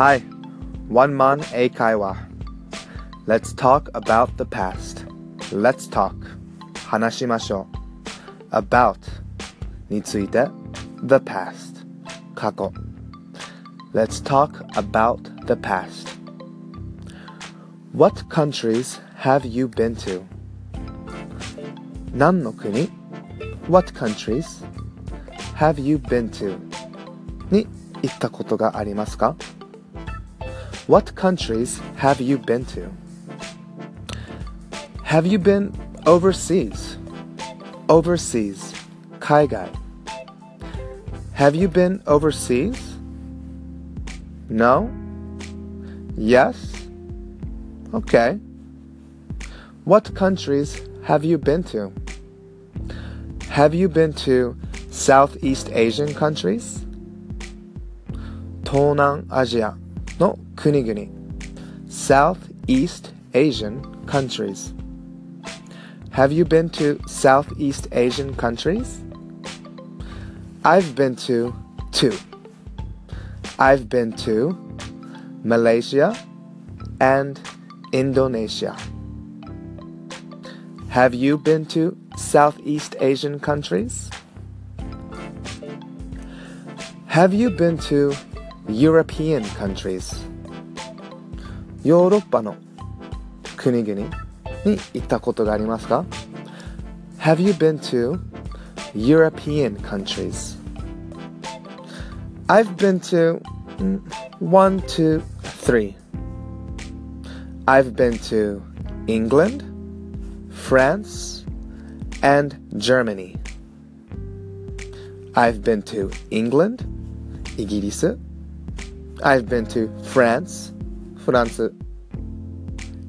Hi, one man eikaiwa. Let's talk about the past. Let's talk. 話しましょう。about について the past 過去 Let's talk about the past. What countries have you been to? 何の国 What countries have you been to? に行ったことがありますか What countries have you been to? Have you been overseas? Overseas 海外 Have you been overseas? No? Yes? Okay. What countries have you been to? Have you been to Southeast Asian countries? 東南アジア の国々 Southeast Asian countries Have you been to Southeast Asian countries? I've been to two. I've been to Malaysia and Indonesia. Have you been to Southeast Asian countries? Have you been to European countries? ヨーロッパの国々に行ったことがありますか Have you been to European countries? I've been to mm, one, two, three. I've been to England, France, and Germany. I've been to England, イギリス I've been to France, フランス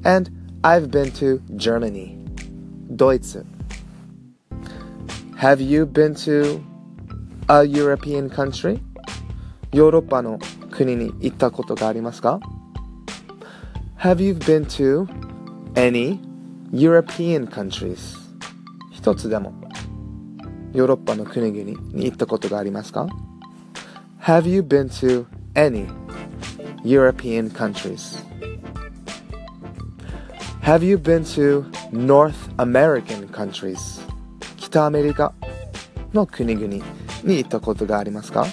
and I've been to Germany, ドイツ Have you been to a European country? ヨーロッパの国に行ったことがありますか Have you been to any European countries? 一つでもヨーロッパの国々に行ったことがありますか Have you been to any European countries? Have you been to North American countries? 北アメリカの国々に行ったことがありますか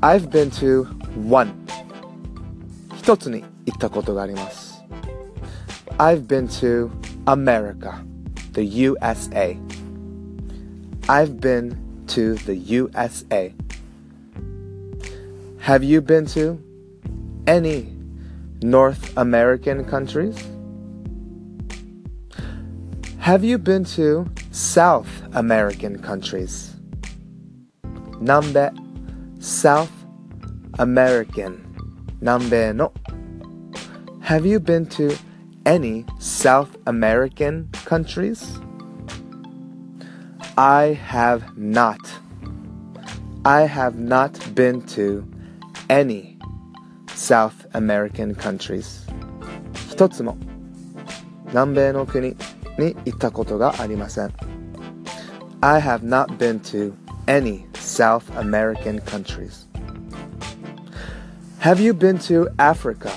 I've been to one 一つに行ったことがあります I've been to America the USA I've been to the USA have you been to any North American countries? Have you been to South American countries? Nambe, South American. Nambe no. Have you been to any South American countries? I have not. I have not been to any South American countries. 一つも南米の国に行ったことがありません。I have not been to any South American countries. Have you been to Africa?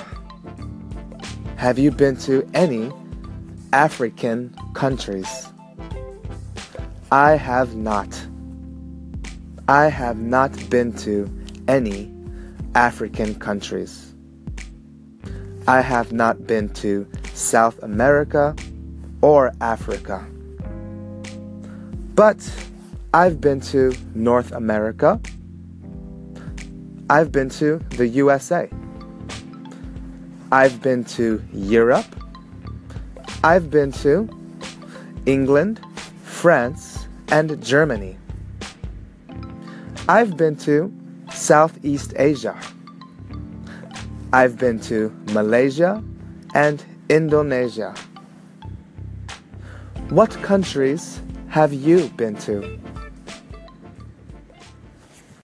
Have you been to any African countries? I have not. I have not been to any African countries. I have not been to South America or Africa. But I've been to North America. I've been to the USA. I've been to Europe. I've been to England, France, and Germany. I've been to Southeast Asia. I've been to Malaysia and Indonesia. What countries have you been to?